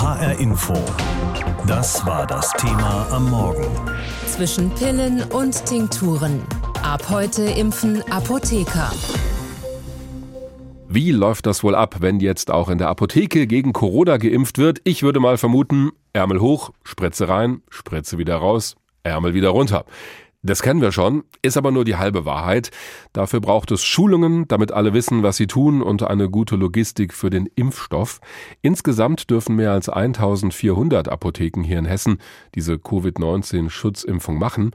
HR Info. Das war das Thema am Morgen. Zwischen Pillen und Tinkturen. Ab heute impfen Apotheker. Wie läuft das wohl ab, wenn jetzt auch in der Apotheke gegen Corona geimpft wird? Ich würde mal vermuten, Ärmel hoch, Spritze rein, Spritze wieder raus, Ärmel wieder runter. Das kennen wir schon, ist aber nur die halbe Wahrheit. Dafür braucht es Schulungen, damit alle wissen, was sie tun und eine gute Logistik für den Impfstoff. Insgesamt dürfen mehr als 1400 Apotheken hier in Hessen diese Covid-19-Schutzimpfung machen.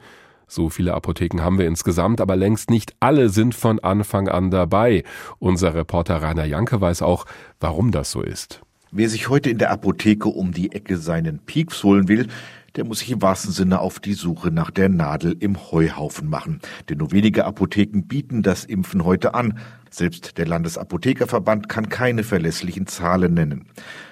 So viele Apotheken haben wir insgesamt, aber längst nicht alle sind von Anfang an dabei. Unser Reporter Rainer Janke weiß auch, warum das so ist. Wer sich heute in der Apotheke um die Ecke seinen Pieks holen will, der muss sich im wahrsten Sinne auf die Suche nach der Nadel im Heuhaufen machen. Denn nur wenige Apotheken bieten das Impfen heute an. Selbst der Landesapothekerverband kann keine verlässlichen Zahlen nennen.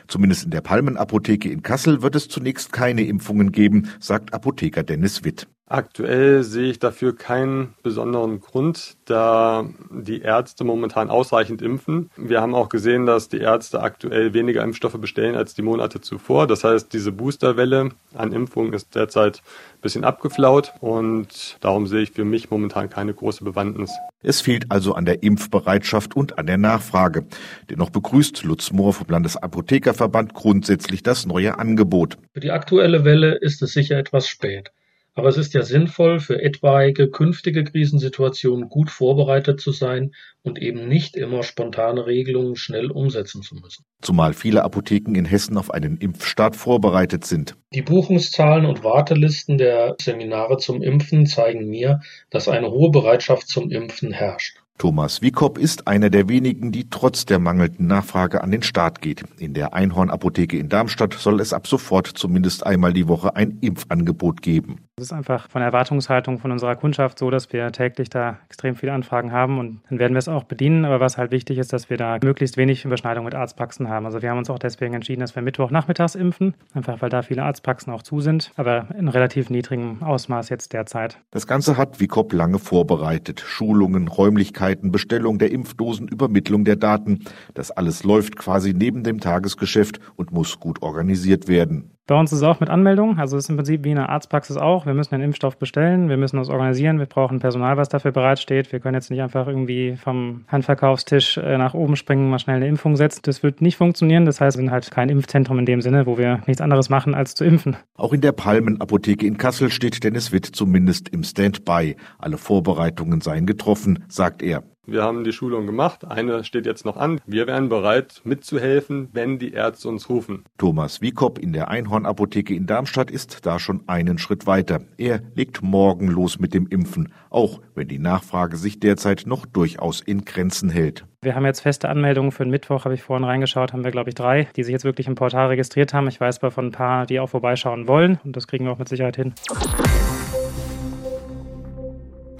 Zumindest in der Palmenapotheke in Kassel wird es zunächst keine Impfungen geben, sagt Apotheker Dennis Witt. Aktuell sehe ich dafür keinen besonderen Grund, da die Ärzte momentan ausreichend impfen. Wir haben auch gesehen, dass die Ärzte aktuell weniger Impfstoffe bestellen als die Monate zuvor. Das heißt, diese Boosterwelle an Impfungen ist derzeit bisschen abgeflaut und darum sehe ich für mich momentan keine große Bewandtnis. Es fehlt also an der Impfbereitschaft und an der Nachfrage. Dennoch begrüßt Lutz Mohr vom Landesapothekerverband grundsätzlich das neue Angebot. Für die aktuelle Welle ist es sicher etwas spät. Aber es ist ja sinnvoll, für etwaige künftige Krisensituationen gut vorbereitet zu sein und eben nicht immer spontane Regelungen schnell umsetzen zu müssen. Zumal viele Apotheken in Hessen auf einen Impfstart vorbereitet sind. Die Buchungszahlen und Wartelisten der Seminare zum Impfen zeigen mir, dass eine hohe Bereitschaft zum Impfen herrscht. Thomas Wiekopp ist einer der wenigen, die trotz der mangelnden Nachfrage an den Start geht. In der Einhorn-Apotheke in Darmstadt soll es ab sofort zumindest einmal die Woche ein Impfangebot geben. Es ist einfach von der Erwartungshaltung von unserer Kundschaft so, dass wir täglich da extrem viele Anfragen haben und dann werden wir es auch bedienen. Aber was halt wichtig ist, dass wir da möglichst wenig Überschneidung mit Arztpraxen haben. Also wir haben uns auch deswegen entschieden, dass wir Mittwochnachmittags impfen, einfach weil da viele Arztpraxen auch zu sind, aber in relativ niedrigem Ausmaß jetzt derzeit. Das Ganze hat Wiekopp lange vorbereitet. Schulungen, Räumlichkeiten, Bestellung der Impfdosen, Übermittlung der Daten. Das alles läuft quasi neben dem Tagesgeschäft und muss gut organisiert werden. Bei uns ist es auch mit Anmeldung, also es ist im Prinzip wie in der Arztpraxis auch. Wir müssen den Impfstoff bestellen, wir müssen das organisieren, wir brauchen Personal, was dafür bereitsteht. Wir können jetzt nicht einfach irgendwie vom Handverkaufstisch äh, nach oben springen, mal schnell eine Impfung setzen. Das wird nicht funktionieren. Das heißt, wir sind halt kein Impfzentrum in dem Sinne, wo wir nichts anderes machen, als zu impfen. Auch in der Palmenapotheke in Kassel steht Dennis Witt zumindest im Standby. Alle Vorbereitungen seien getroffen, sagt er. Wir haben die Schulung gemacht. Eine steht jetzt noch an. Wir wären bereit, mitzuhelfen, wenn die Ärzte uns rufen. Thomas Wiekopp in der Einhornapotheke in Darmstadt ist da schon einen Schritt weiter. Er legt morgen los mit dem Impfen, auch wenn die Nachfrage sich derzeit noch durchaus in Grenzen hält. Wir haben jetzt feste Anmeldungen für den Mittwoch, habe ich vorhin reingeschaut, haben wir, glaube ich, drei, die sich jetzt wirklich im Portal registriert haben. Ich weiß aber von ein paar, die auch vorbeischauen wollen und das kriegen wir auch mit Sicherheit hin.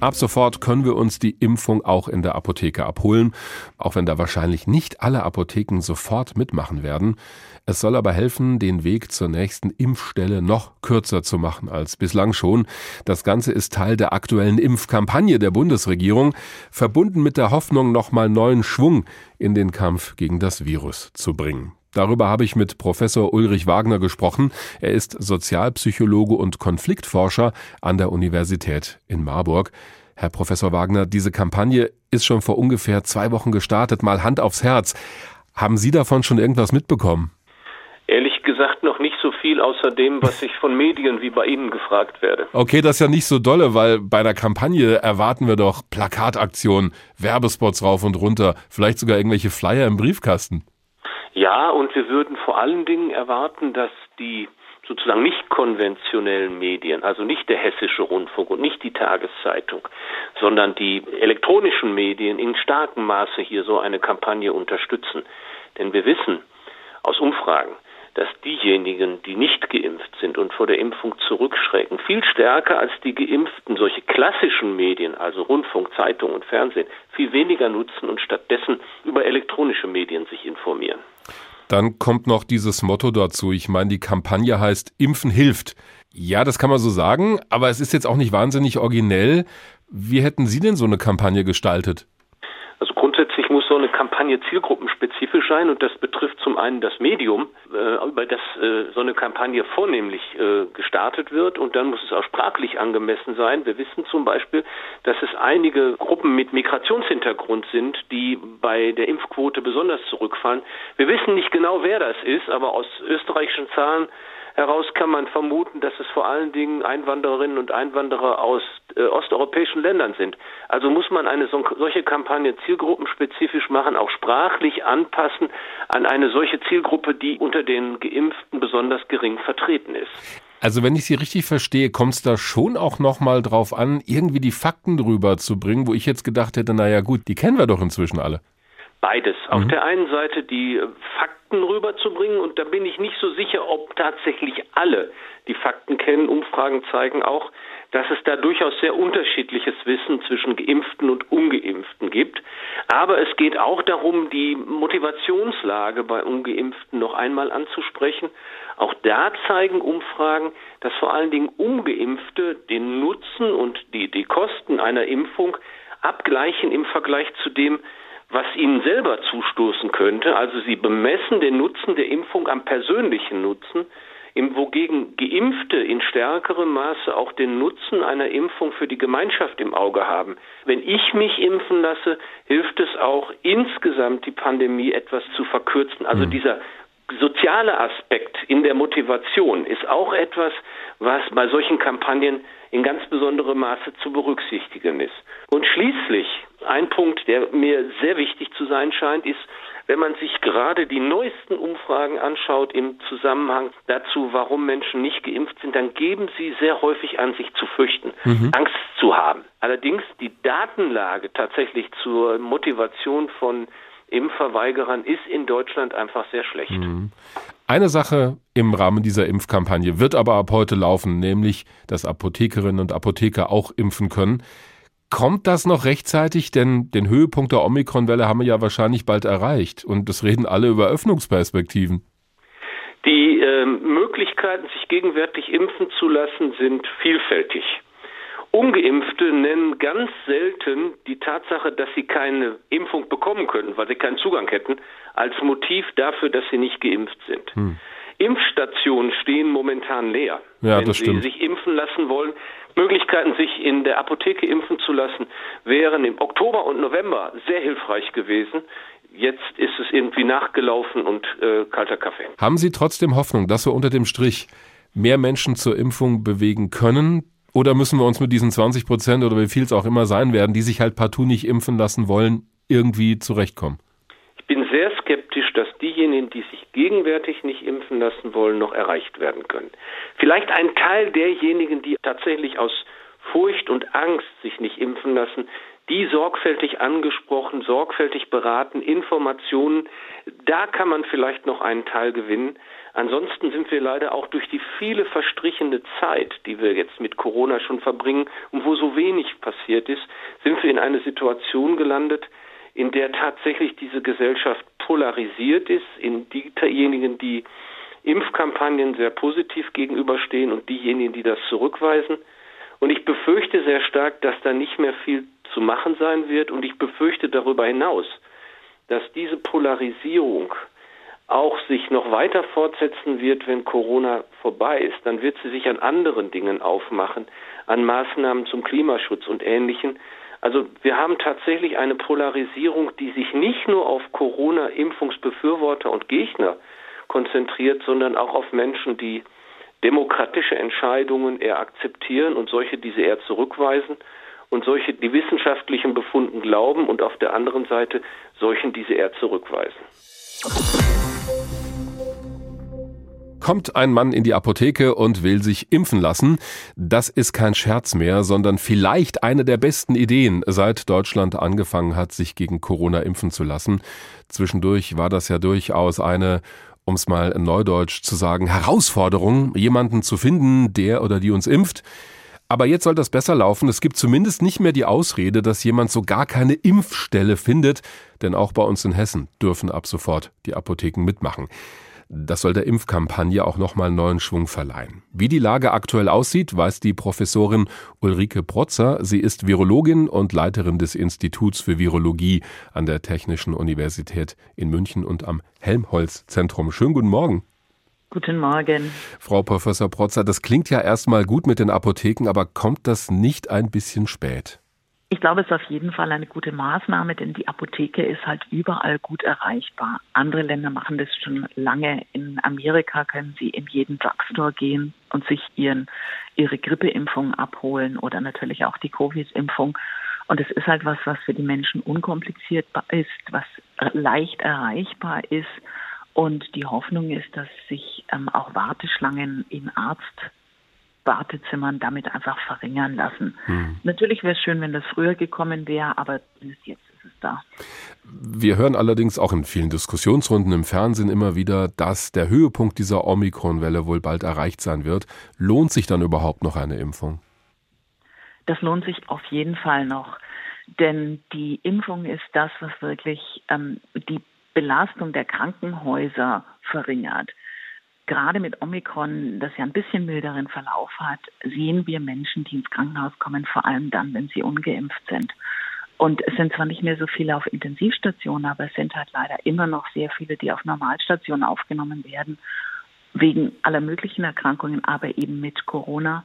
Ab sofort können wir uns die Impfung auch in der Apotheke abholen, auch wenn da wahrscheinlich nicht alle Apotheken sofort mitmachen werden. Es soll aber helfen, den Weg zur nächsten Impfstelle noch kürzer zu machen als bislang schon. Das Ganze ist Teil der aktuellen Impfkampagne der Bundesregierung, verbunden mit der Hoffnung, nochmal neuen Schwung in den Kampf gegen das Virus zu bringen. Darüber habe ich mit Professor Ulrich Wagner gesprochen. Er ist Sozialpsychologe und Konfliktforscher an der Universität in Marburg. Herr Professor Wagner, diese Kampagne ist schon vor ungefähr zwei Wochen gestartet. Mal Hand aufs Herz. Haben Sie davon schon irgendwas mitbekommen? Ehrlich gesagt noch nicht so viel außer dem, was ich von Medien wie bei Ihnen gefragt werde. Okay, das ist ja nicht so dolle, weil bei einer Kampagne erwarten wir doch Plakataktionen, Werbespots rauf und runter, vielleicht sogar irgendwelche Flyer im Briefkasten. Ja, und wir würden vor allen Dingen erwarten, dass die sozusagen nicht konventionellen Medien, also nicht der hessische Rundfunk und nicht die Tageszeitung, sondern die elektronischen Medien in starkem Maße hier so eine Kampagne unterstützen. Denn wir wissen aus Umfragen, dass diejenigen, die nicht geimpft sind und vor der Impfung zurückschrecken, viel stärker als die Geimpften solche klassischen Medien, also Rundfunk, Zeitung und Fernsehen, viel weniger nutzen und stattdessen über elektronische Medien sich informieren. Dann kommt noch dieses Motto dazu. Ich meine, die Kampagne heißt Impfen hilft. Ja, das kann man so sagen, aber es ist jetzt auch nicht wahnsinnig originell. Wie hätten Sie denn so eine Kampagne gestaltet? Grundsätzlich muss so eine Kampagne zielgruppenspezifisch sein und das betrifft zum einen das Medium, äh, über das äh, so eine Kampagne vornehmlich äh, gestartet wird und dann muss es auch sprachlich angemessen sein. Wir wissen zum Beispiel, dass es einige Gruppen mit Migrationshintergrund sind, die bei der Impfquote besonders zurückfallen. Wir wissen nicht genau, wer das ist, aber aus österreichischen Zahlen heraus kann man vermuten, dass es vor allen Dingen Einwandererinnen und Einwanderer aus äh, osteuropäischen Ländern sind. Also muss man eine so, solche Kampagne zielgruppenspezifisch machen, auch sprachlich anpassen an eine solche Zielgruppe, die unter den Geimpften besonders gering vertreten ist. Also wenn ich Sie richtig verstehe, kommt es da schon auch nochmal drauf an, irgendwie die Fakten drüber zu bringen, wo ich jetzt gedacht hätte, naja gut, die kennen wir doch inzwischen alle. Beides. Mhm. Auf der einen Seite die äh, Fakten rüberzubringen und da bin ich nicht so sicher, ob tatsächlich alle die Fakten kennen. Umfragen zeigen auch, dass es da durchaus sehr unterschiedliches Wissen zwischen Geimpften und Ungeimpften gibt. Aber es geht auch darum, die Motivationslage bei Ungeimpften noch einmal anzusprechen. Auch da zeigen Umfragen, dass vor allen Dingen Ungeimpfte den Nutzen und die, die Kosten einer Impfung abgleichen im Vergleich zu dem, was ihnen selber zustoßen könnte. Also sie bemessen den Nutzen der Impfung am persönlichen Nutzen, wogegen Geimpfte in stärkerem Maße auch den Nutzen einer Impfung für die Gemeinschaft im Auge haben. Wenn ich mich impfen lasse, hilft es auch insgesamt die Pandemie etwas zu verkürzen. Also mhm. dieser soziale Aspekt in der Motivation ist auch etwas, was bei solchen Kampagnen in ganz besonderem Maße zu berücksichtigen ist. Und schließlich ein Punkt, der mir sehr wichtig zu sein scheint, ist, wenn man sich gerade die neuesten Umfragen anschaut im Zusammenhang dazu, warum Menschen nicht geimpft sind, dann geben sie sehr häufig an, sich zu fürchten, mhm. Angst zu haben. Allerdings die Datenlage tatsächlich zur Motivation von Impfverweigerern ist in Deutschland einfach sehr schlecht. Mhm. Eine Sache im Rahmen dieser Impfkampagne wird aber ab heute laufen, nämlich, dass Apothekerinnen und Apotheker auch impfen können. Kommt das noch rechtzeitig? Denn den Höhepunkt der Omikron-Welle haben wir ja wahrscheinlich bald erreicht. Und es reden alle über Öffnungsperspektiven. Die äh, Möglichkeiten, sich gegenwärtig impfen zu lassen, sind vielfältig. Ungeimpfte nennen ganz selten die Tatsache, dass sie keine Impfung bekommen könnten, weil sie keinen Zugang hätten, als Motiv dafür, dass sie nicht geimpft sind. Hm. Impfstationen stehen momentan leer. Ja, Wenn das Sie stimmt. sich impfen lassen wollen, Möglichkeiten, sich in der Apotheke impfen zu lassen, wären im Oktober und November sehr hilfreich gewesen. Jetzt ist es irgendwie nachgelaufen und äh, kalter Kaffee. Haben Sie trotzdem Hoffnung, dass wir unter dem Strich mehr Menschen zur Impfung bewegen können? Oder müssen wir uns mit diesen 20 Prozent oder wie viel es auch immer sein werden, die sich halt partout nicht impfen lassen wollen, irgendwie zurechtkommen? Ich bin sehr skeptisch, dass diejenigen, die sich gegenwärtig nicht impfen lassen wollen, noch erreicht werden können. Vielleicht ein Teil derjenigen, die tatsächlich aus Furcht und Angst sich nicht impfen lassen, die sorgfältig angesprochen, sorgfältig beraten, Informationen, da kann man vielleicht noch einen Teil gewinnen. Ansonsten sind wir leider auch durch die viele verstrichene Zeit, die wir jetzt mit Corona schon verbringen und wo so wenig passiert ist, sind wir in eine Situation gelandet, in der tatsächlich diese Gesellschaft polarisiert ist, in diejenigen, die Impfkampagnen sehr positiv gegenüberstehen und diejenigen, die das zurückweisen. Und ich befürchte sehr stark, dass da nicht mehr viel zu machen sein wird. Und ich befürchte darüber hinaus, dass diese Polarisierung auch sich noch weiter fortsetzen wird, wenn Corona vorbei ist. Dann wird sie sich an anderen Dingen aufmachen, an Maßnahmen zum Klimaschutz und Ähnlichem, also wir haben tatsächlich eine Polarisierung, die sich nicht nur auf Corona-Impfungsbefürworter und Gegner konzentriert, sondern auch auf Menschen, die demokratische Entscheidungen eher akzeptieren und solche, die sie eher zurückweisen und solche, die wissenschaftlichen Befunden glauben und auf der anderen Seite solchen, die sie eher zurückweisen. Kommt ein Mann in die Apotheke und will sich impfen lassen, das ist kein Scherz mehr, sondern vielleicht eine der besten Ideen, seit Deutschland angefangen hat, sich gegen Corona impfen zu lassen. Zwischendurch war das ja durchaus eine um es mal in Neudeutsch zu sagen, Herausforderung, jemanden zu finden, der oder die uns impft. Aber jetzt soll das besser laufen. Es gibt zumindest nicht mehr die Ausrede, dass jemand so gar keine Impfstelle findet, denn auch bei uns in Hessen dürfen ab sofort die Apotheken mitmachen. Das soll der Impfkampagne auch nochmal neuen Schwung verleihen. Wie die Lage aktuell aussieht, weiß die Professorin Ulrike Protzer. Sie ist Virologin und Leiterin des Instituts für Virologie an der Technischen Universität in München und am Helmholtz-Zentrum. Schönen guten Morgen. Guten Morgen. Frau Professor Protzer, das klingt ja erstmal gut mit den Apotheken, aber kommt das nicht ein bisschen spät? Ich glaube, es ist auf jeden Fall eine gute Maßnahme, denn die Apotheke ist halt überall gut erreichbar. Andere Länder machen das schon lange. In Amerika können Sie in jeden Drugstore gehen und sich ihren, ihre Grippeimpfung abholen oder natürlich auch die Covid-Impfung. Und es ist halt was, was für die Menschen unkompliziert ist, was leicht erreichbar ist. Und die Hoffnung ist, dass sich ähm, auch Warteschlangen in Arzt Wartezimmern damit einfach verringern lassen. Hm. Natürlich wäre es schön, wenn das früher gekommen wäre, aber jetzt ist es da. Wir hören allerdings auch in vielen Diskussionsrunden im Fernsehen immer wieder, dass der Höhepunkt dieser Omikron-Welle wohl bald erreicht sein wird. Lohnt sich dann überhaupt noch eine Impfung? Das lohnt sich auf jeden Fall noch. Denn die Impfung ist das, was wirklich ähm, die Belastung der Krankenhäuser verringert gerade mit Omikron, das ja ein bisschen milderen Verlauf hat, sehen wir Menschen, die ins Krankenhaus kommen, vor allem dann, wenn sie ungeimpft sind. Und es sind zwar nicht mehr so viele auf Intensivstationen, aber es sind halt leider immer noch sehr viele, die auf Normalstationen aufgenommen werden, wegen aller möglichen Erkrankungen, aber eben mit Corona.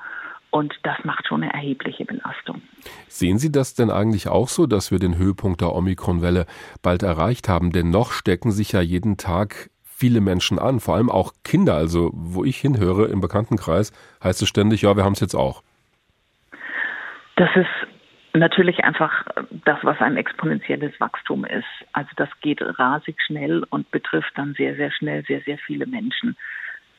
Und das macht schon eine erhebliche Belastung. Sehen Sie das denn eigentlich auch so, dass wir den Höhepunkt der Omikron-Welle bald erreicht haben? Denn noch stecken sich ja jeden Tag viele Menschen an, vor allem auch Kinder. Also wo ich hinhöre im Bekanntenkreis, heißt es ständig, ja, wir haben es jetzt auch. Das ist natürlich einfach das, was ein exponentielles Wachstum ist. Also das geht rasig schnell und betrifft dann sehr, sehr schnell sehr, sehr viele Menschen.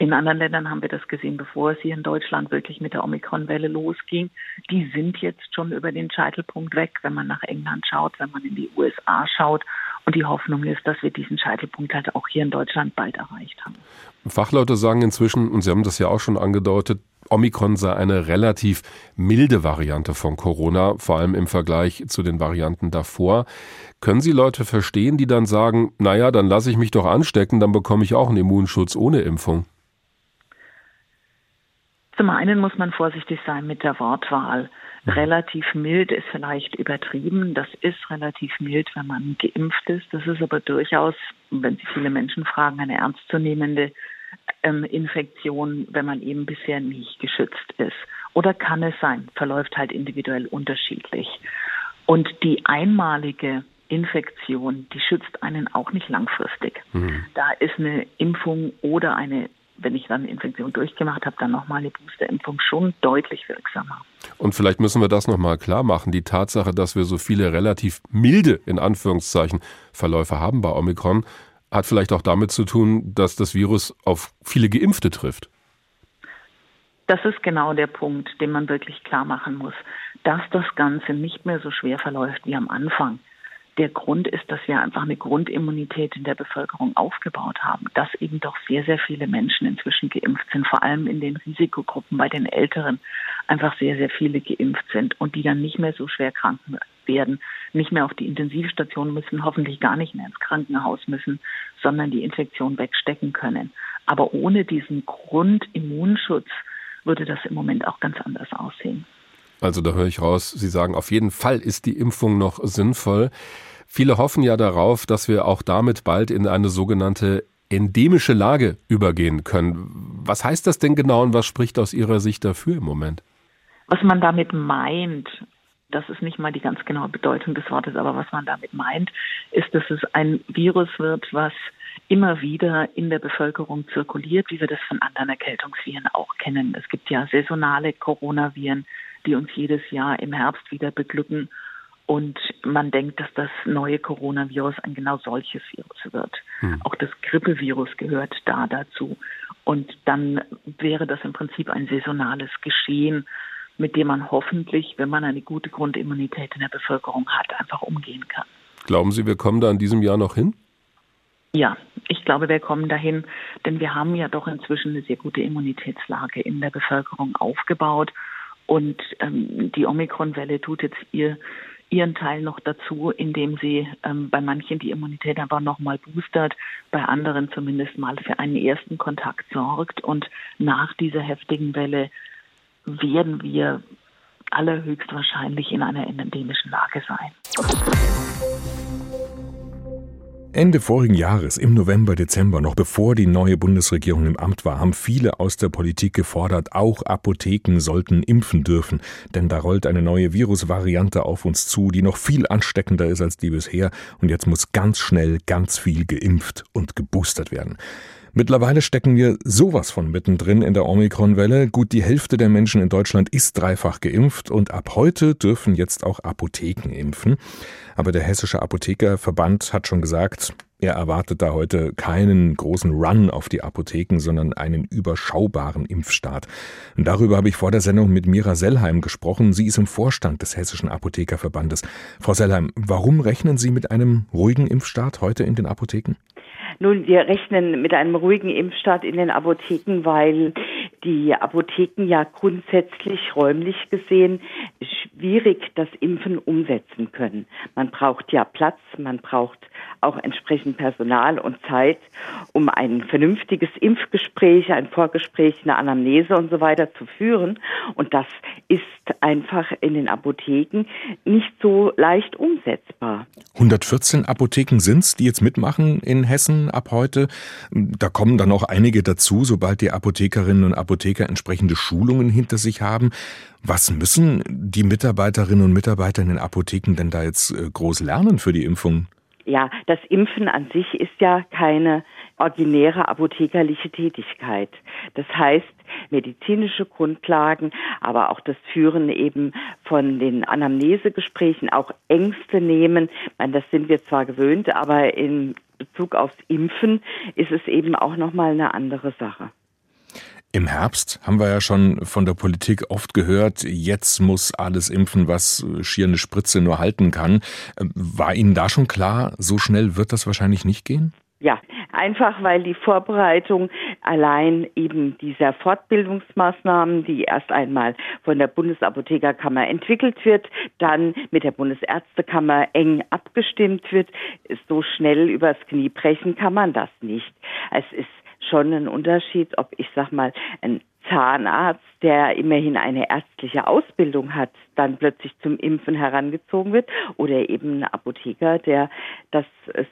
In anderen Ländern haben wir das gesehen, bevor es hier in Deutschland wirklich mit der Omikron-Welle losging. Die sind jetzt schon über den Scheitelpunkt weg, wenn man nach England schaut, wenn man in die USA schaut. Und die Hoffnung ist, dass wir diesen Scheitelpunkt halt auch hier in Deutschland bald erreicht haben. Fachleute sagen inzwischen, und Sie haben das ja auch schon angedeutet, Omikron sei eine relativ milde Variante von Corona, vor allem im Vergleich zu den Varianten davor. Können Sie Leute verstehen, die dann sagen, naja, dann lasse ich mich doch anstecken, dann bekomme ich auch einen Immunschutz ohne Impfung? Zum einen muss man vorsichtig sein mit der Wortwahl. Mhm. Relativ mild ist vielleicht übertrieben. Das ist relativ mild, wenn man geimpft ist. Das ist aber durchaus, wenn Sie viele Menschen fragen, eine ernstzunehmende ähm, Infektion, wenn man eben bisher nicht geschützt ist. Oder kann es sein, verläuft halt individuell unterschiedlich. Und die einmalige Infektion, die schützt einen auch nicht langfristig. Mhm. Da ist eine Impfung oder eine wenn ich dann Infektion durchgemacht habe, dann nochmal eine Boosterimpfung schon deutlich wirksamer. Und vielleicht müssen wir das nochmal klar machen. Die Tatsache, dass wir so viele relativ milde, in Anführungszeichen, Verläufe haben bei Omikron, hat vielleicht auch damit zu tun, dass das Virus auf viele Geimpfte trifft. Das ist genau der Punkt, den man wirklich klar machen muss, dass das Ganze nicht mehr so schwer verläuft wie am Anfang. Der Grund ist, dass wir einfach eine Grundimmunität in der Bevölkerung aufgebaut haben, dass eben doch sehr, sehr viele Menschen inzwischen geimpft sind, vor allem in den Risikogruppen bei den Älteren einfach sehr, sehr viele geimpft sind und die dann nicht mehr so schwer krank werden, nicht mehr auf die Intensivstation müssen, hoffentlich gar nicht mehr ins Krankenhaus müssen, sondern die Infektion wegstecken können. Aber ohne diesen Grundimmunschutz würde das im Moment auch ganz anders aussehen. Also da höre ich raus, Sie sagen, auf jeden Fall ist die Impfung noch sinnvoll. Viele hoffen ja darauf, dass wir auch damit bald in eine sogenannte endemische Lage übergehen können. Was heißt das denn genau und was spricht aus Ihrer Sicht dafür im Moment? Was man damit meint, das ist nicht mal die ganz genaue Bedeutung des Wortes, aber was man damit meint, ist, dass es ein Virus wird, was immer wieder in der Bevölkerung zirkuliert, wie wir das von anderen Erkältungsviren auch kennen. Es gibt ja saisonale Coronaviren, die uns jedes Jahr im Herbst wieder beglücken und man denkt, dass das neue Coronavirus ein genau solches Virus wird. Hm. Auch das Grippevirus gehört da dazu. Und dann wäre das im Prinzip ein saisonales Geschehen, mit dem man hoffentlich, wenn man eine gute Grundimmunität in der Bevölkerung hat, einfach umgehen kann. Glauben Sie, wir kommen da in diesem Jahr noch hin? Ja, ich glaube, wir kommen dahin, denn wir haben ja doch inzwischen eine sehr gute Immunitätslage in der Bevölkerung aufgebaut. Und ähm, die Omikron-Welle tut jetzt ihr ihren Teil noch dazu, indem sie ähm, bei manchen die Immunität einfach nochmal boostert, bei anderen zumindest mal für einen ersten Kontakt sorgt. Und nach dieser heftigen Welle werden wir allerhöchstwahrscheinlich in einer endemischen Lage sein. Ende vorigen Jahres, im November, Dezember, noch bevor die neue Bundesregierung im Amt war, haben viele aus der Politik gefordert, auch Apotheken sollten impfen dürfen. Denn da rollt eine neue Virusvariante auf uns zu, die noch viel ansteckender ist als die bisher. Und jetzt muss ganz schnell ganz viel geimpft und geboostert werden. Mittlerweile stecken wir sowas von mittendrin in der Omikron-Welle. Gut die Hälfte der Menschen in Deutschland ist dreifach geimpft und ab heute dürfen jetzt auch Apotheken impfen. Aber der Hessische Apothekerverband hat schon gesagt, er erwartet da heute keinen großen Run auf die Apotheken, sondern einen überschaubaren Impfstart. Und darüber habe ich vor der Sendung mit Mira Sellheim gesprochen. Sie ist im Vorstand des Hessischen Apothekerverbandes. Frau Sellheim, warum rechnen Sie mit einem ruhigen Impfstart heute in den Apotheken? Nun, wir rechnen mit einem ruhigen Impfstart in den Apotheken, weil die Apotheken ja grundsätzlich räumlich gesehen schwierig das Impfen umsetzen können. Man braucht ja Platz, man braucht auch entsprechend Personal und Zeit, um ein vernünftiges Impfgespräch, ein Vorgespräch, eine Anamnese und so weiter zu führen. Und das ist einfach in den Apotheken nicht so leicht umsetzbar. 114 Apotheken sind es, die jetzt mitmachen in Hessen ab heute. Da kommen dann noch einige dazu, sobald die Apothekerinnen und Apotheker entsprechende Schulungen hinter sich haben. Was müssen die Mitarbeiterinnen und Mitarbeiter in den Apotheken denn da jetzt äh, groß lernen für die Impfung? Ja, das Impfen an sich ist ja keine ordinäre apothekerliche Tätigkeit. Das heißt, medizinische Grundlagen, aber auch das Führen eben von den Anamnesegesprächen, auch Ängste nehmen. meine, das sind wir zwar gewöhnt, aber in Bezug aufs Impfen ist es eben auch nochmal eine andere Sache. Im Herbst haben wir ja schon von der Politik oft gehört, jetzt muss alles impfen, was schier eine Spritze nur halten kann. War Ihnen da schon klar, so schnell wird das wahrscheinlich nicht gehen? Ja, einfach weil die Vorbereitung allein eben dieser Fortbildungsmaßnahmen, die erst einmal von der Bundesapothekerkammer entwickelt wird, dann mit der Bundesärztekammer eng abgestimmt wird, so schnell übers Knie brechen kann man das nicht. Es ist schon ein Unterschied, ob ich sag mal ein Zahnarzt, der immerhin eine ärztliche Ausbildung hat, dann plötzlich zum Impfen herangezogen wird oder eben ein Apotheker, der das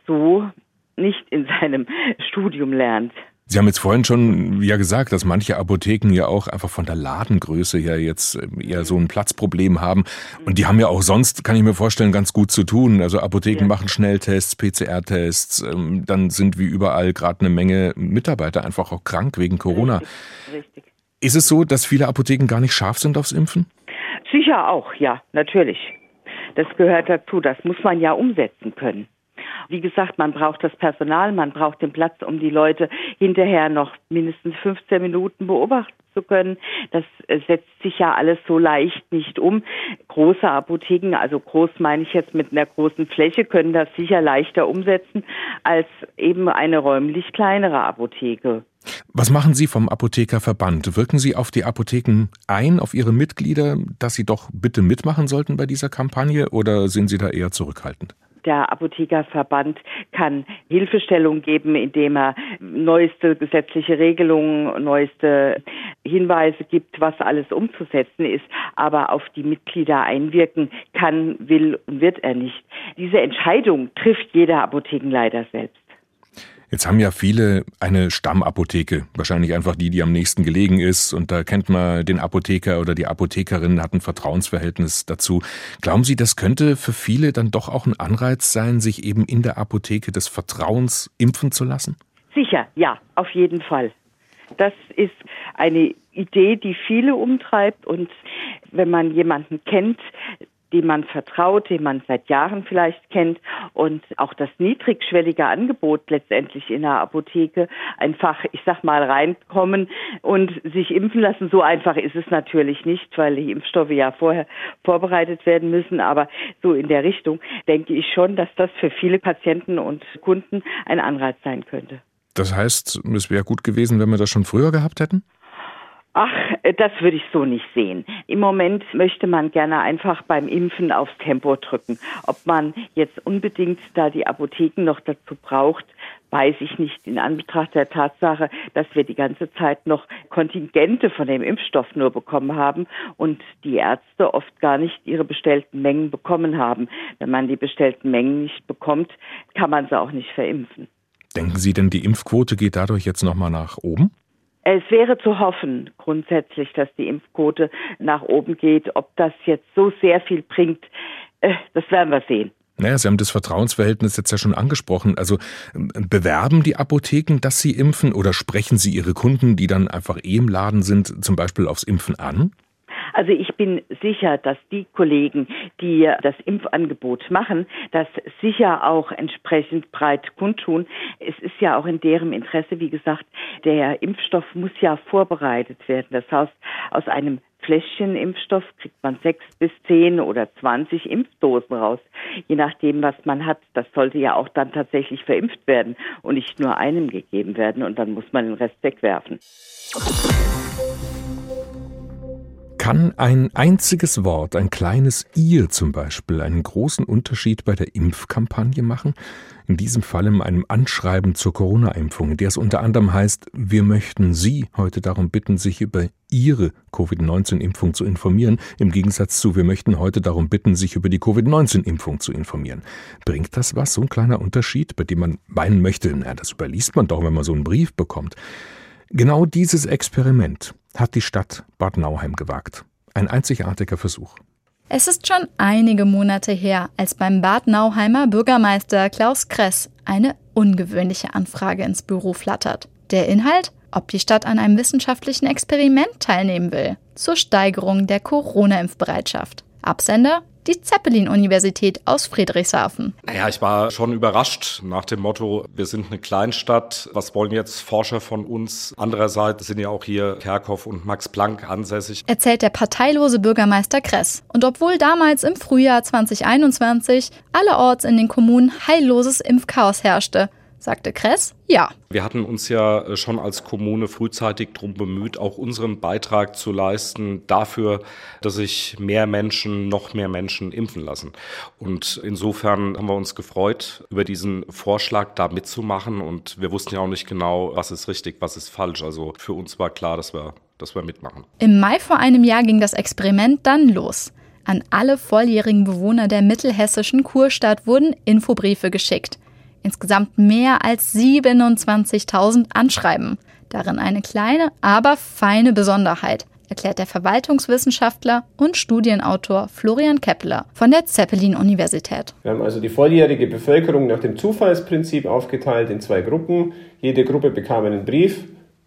so nicht in seinem Studium lernt. Sie haben jetzt vorhin schon ja gesagt, dass manche Apotheken ja auch einfach von der Ladengröße her jetzt äh, eher so ein Platzproblem haben. Und die haben ja auch sonst, kann ich mir vorstellen, ganz gut zu tun. Also Apotheken ja. machen Schnelltests, PCR-Tests. Ähm, dann sind wie überall gerade eine Menge Mitarbeiter einfach auch krank wegen Corona. Richtig. Ist es so, dass viele Apotheken gar nicht scharf sind aufs Impfen? Sicher auch, ja, natürlich. Das gehört dazu. Das muss man ja umsetzen können. Wie gesagt, man braucht das Personal, man braucht den Platz, um die Leute hinterher noch mindestens 15 Minuten beobachten zu können. Das äh, setzt sich ja alles so leicht nicht um. Große Apotheken, also groß meine ich jetzt mit einer großen Fläche, können das sicher leichter umsetzen als eben eine räumlich kleinere Apotheke. Was machen Sie vom Apothekerverband? Wirken Sie auf die Apotheken ein, auf Ihre Mitglieder, dass sie doch bitte mitmachen sollten bei dieser Kampagne oder sind Sie da eher zurückhaltend? Der Apothekerverband kann Hilfestellung geben, indem er neueste gesetzliche Regelungen, neueste Hinweise gibt, was alles umzusetzen ist. Aber auf die Mitglieder einwirken kann, will und wird er nicht. Diese Entscheidung trifft jeder Apothekenleiter selbst. Jetzt haben ja viele eine Stammapotheke, wahrscheinlich einfach die, die am nächsten gelegen ist. Und da kennt man den Apotheker oder die Apothekerin, hat ein Vertrauensverhältnis dazu. Glauben Sie, das könnte für viele dann doch auch ein Anreiz sein, sich eben in der Apotheke des Vertrauens impfen zu lassen? Sicher, ja, auf jeden Fall. Das ist eine Idee, die viele umtreibt. Und wenn man jemanden kennt, dem man vertraut, den man seit Jahren vielleicht kennt und auch das niedrigschwellige Angebot letztendlich in der Apotheke einfach, ich sag mal, reinkommen und sich impfen lassen. So einfach ist es natürlich nicht, weil die Impfstoffe ja vorher vorbereitet werden müssen. Aber so in der Richtung denke ich schon, dass das für viele Patienten und Kunden ein Anreiz sein könnte. Das heißt, es wäre gut gewesen, wenn wir das schon früher gehabt hätten? Ach, äh, das würde ich so nicht sehen. Im Moment möchte man gerne einfach beim Impfen aufs Tempo drücken. Ob man jetzt unbedingt da die Apotheken noch dazu braucht, weiß ich nicht in Anbetracht der Tatsache, dass wir die ganze Zeit noch Kontingente von dem Impfstoff nur bekommen haben und die Ärzte oft gar nicht ihre bestellten Mengen bekommen haben. Wenn man die bestellten Mengen nicht bekommt, kann man sie auch nicht verimpfen. Denken Sie denn, die Impfquote geht dadurch jetzt nochmal nach oben? Es wäre zu hoffen, grundsätzlich, dass die Impfquote nach oben geht. Ob das jetzt so sehr viel bringt, äh, das werden wir sehen. Naja, Sie haben das Vertrauensverhältnis jetzt ja schon angesprochen. Also ähm, bewerben die Apotheken, dass sie impfen oder sprechen sie ihre Kunden, die dann einfach eh im Laden sind, zum Beispiel aufs Impfen an? Also ich bin sicher, dass die Kollegen, die das Impfangebot machen, das sicher auch entsprechend breit kundtun. Es ist ja auch in deren Interesse, wie gesagt, der Impfstoff muss ja vorbereitet werden. Das heißt, aus einem Fläschchen Impfstoff kriegt man sechs bis zehn oder zwanzig Impfdosen raus, je nachdem, was man hat. Das sollte ja auch dann tatsächlich verimpft werden und nicht nur einem gegeben werden und dann muss man den Rest wegwerfen. Kann ein einziges Wort, ein kleines ihr zum Beispiel, einen großen Unterschied bei der Impfkampagne machen? In diesem Fall in einem Anschreiben zur Corona-Impfung, in der es unter anderem heißt, wir möchten Sie heute darum bitten, sich über Ihre Covid-19-Impfung zu informieren, im Gegensatz zu, wir möchten heute darum bitten, sich über die Covid-19-Impfung zu informieren. Bringt das was, so ein kleiner Unterschied, bei dem man meinen möchte, na, das überliest man doch, wenn man so einen Brief bekommt. Genau dieses Experiment hat die Stadt Bad Nauheim gewagt. Ein einzigartiger Versuch. Es ist schon einige Monate her, als beim Bad Nauheimer Bürgermeister Klaus Kress eine ungewöhnliche Anfrage ins Büro flattert. Der Inhalt? Ob die Stadt an einem wissenschaftlichen Experiment teilnehmen will, zur Steigerung der Corona-Impfbereitschaft. Absender? Die Zeppelin-Universität aus Friedrichshafen. Naja, ich war schon überrascht nach dem Motto, wir sind eine Kleinstadt, was wollen jetzt Forscher von uns? Andererseits sind ja auch hier Kerkhoff und Max Planck ansässig. Erzählt der parteilose Bürgermeister Kress. Und obwohl damals im Frühjahr 2021 allerorts in den Kommunen heilloses Impfchaos herrschte, sagte Kress, ja. Wir hatten uns ja äh, schon als Kommune frühzeitig darum bemüht, auch unseren Beitrag zu leisten dafür, dass sich mehr Menschen, noch mehr Menschen impfen lassen. Und insofern haben wir uns gefreut, über diesen Vorschlag da mitzumachen. Und wir wussten ja auch nicht genau, was ist richtig, was ist falsch. Also für uns war klar, dass wir, dass wir mitmachen. Im Mai vor einem Jahr ging das Experiment dann los. An alle volljährigen Bewohner der mittelhessischen Kurstadt wurden Infobriefe geschickt. Insgesamt mehr als 27.000 Anschreiben. Darin eine kleine, aber feine Besonderheit, erklärt der Verwaltungswissenschaftler und Studienautor Florian Keppeler von der Zeppelin-Universität. Wir haben also die volljährige Bevölkerung nach dem Zufallsprinzip aufgeteilt in zwei Gruppen. Jede Gruppe bekam einen Brief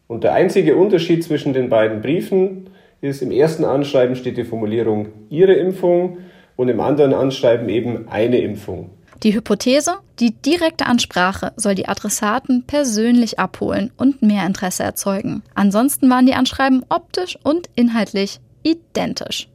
und der einzige Unterschied zwischen den beiden Briefen ist, im ersten Anschreiben steht die Formulierung Ihre Impfung und im anderen Anschreiben eben eine Impfung. Die Hypothese, die direkte Ansprache soll die Adressaten persönlich abholen und mehr Interesse erzeugen. Ansonsten waren die Anschreiben optisch und inhaltlich identisch.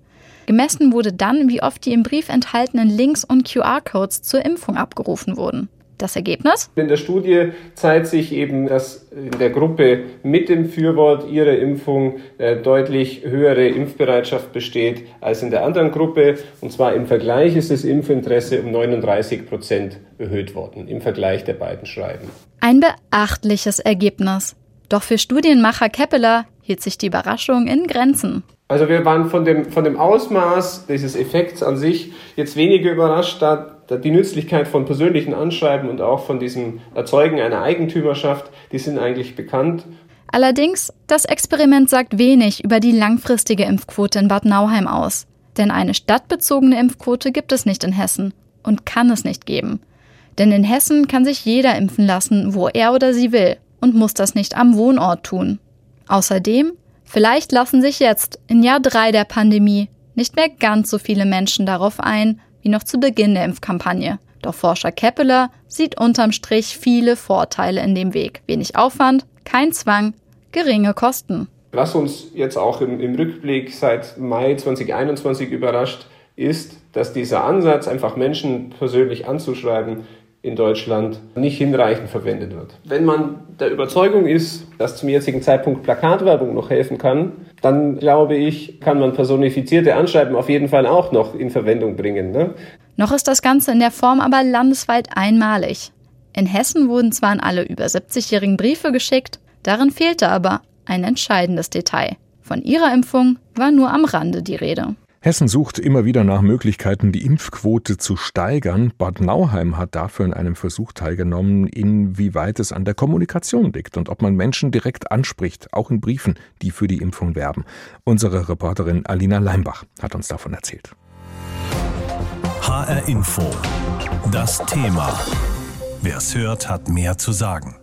Gemessen wurde dann, wie oft die im Brief enthaltenen Links und QR-Codes zur Impfung abgerufen wurden. Das Ergebnis? In der Studie zeigt sich eben, dass in der Gruppe mit dem Fürwort ihrer Impfung äh, deutlich höhere Impfbereitschaft besteht als in der anderen Gruppe. Und zwar im Vergleich ist das Impfinteresse um 39 Prozent erhöht worden, im Vergleich der beiden Schreiben. Ein beachtliches Ergebnis. Doch für Studienmacher Keppeler hielt sich die Überraschung in Grenzen. Also wir waren von dem, von dem Ausmaß dieses Effekts an sich jetzt weniger überrascht, da die Nützlichkeit von persönlichen Anschreiben und auch von diesem Erzeugen einer Eigentümerschaft, die sind eigentlich bekannt. Allerdings, das Experiment sagt wenig über die langfristige Impfquote in Bad Nauheim aus. Denn eine stadtbezogene Impfquote gibt es nicht in Hessen und kann es nicht geben. Denn in Hessen kann sich jeder impfen lassen, wo er oder sie will und muss das nicht am Wohnort tun. Außerdem, vielleicht lassen sich jetzt, in Jahr 3 der Pandemie, nicht mehr ganz so viele Menschen darauf ein, wie noch zu Beginn der Impfkampagne. Doch Forscher Keppeler sieht unterm Strich viele Vorteile in dem Weg. Wenig Aufwand, kein Zwang, geringe Kosten. Was uns jetzt auch im, im Rückblick seit Mai 2021 überrascht, ist, dass dieser Ansatz, einfach Menschen persönlich anzuschreiben, in Deutschland nicht hinreichend verwendet wird. Wenn man der Überzeugung ist, dass zum jetzigen Zeitpunkt Plakatwerbung noch helfen kann, dann glaube ich, kann man personifizierte Anschreiben auf jeden Fall auch noch in Verwendung bringen. Ne? Noch ist das Ganze in der Form aber landesweit einmalig. In Hessen wurden zwar an alle über 70-Jährigen Briefe geschickt, darin fehlte aber ein entscheidendes Detail. Von ihrer Impfung war nur am Rande die Rede. Hessen sucht immer wieder nach Möglichkeiten, die Impfquote zu steigern. Bad Nauheim hat dafür in einem Versuch teilgenommen, inwieweit es an der Kommunikation liegt und ob man Menschen direkt anspricht, auch in Briefen, die für die Impfung werben. Unsere Reporterin Alina Leimbach hat uns davon erzählt. HR Info. Das Thema. Wer es hört, hat mehr zu sagen.